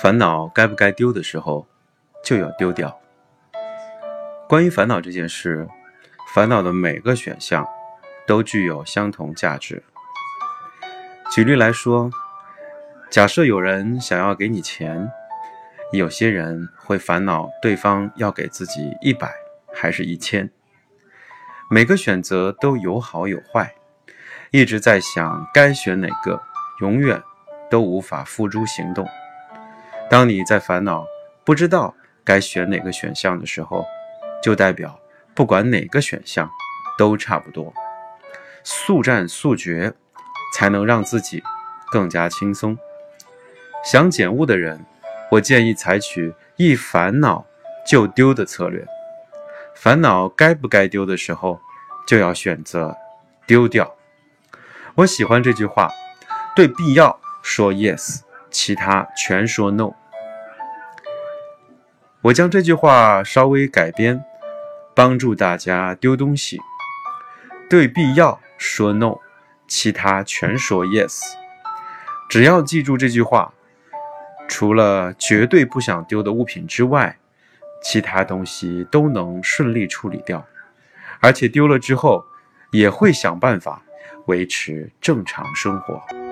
烦恼该不该丢的时候，就要丢掉。关于烦恼这件事，烦恼的每个选项都具有相同价值。举例来说，假设有人想要给你钱，有些人会烦恼对方要给自己一百还是一千。每个选择都有好有坏，一直在想该选哪个，永远都无法付诸行动。当你在烦恼不知道该选哪个选项的时候，就代表不管哪个选项都差不多。速战速决才能让自己更加轻松。想减物的人，我建议采取一烦恼就丢的策略。烦恼该不该丢的时候，就要选择丢掉。我喜欢这句话：对必要说 yes。其他全说 no。我将这句话稍微改编，帮助大家丢东西。对必要说 no，其他全说 yes。只要记住这句话，除了绝对不想丢的物品之外，其他东西都能顺利处理掉，而且丢了之后也会想办法维持正常生活。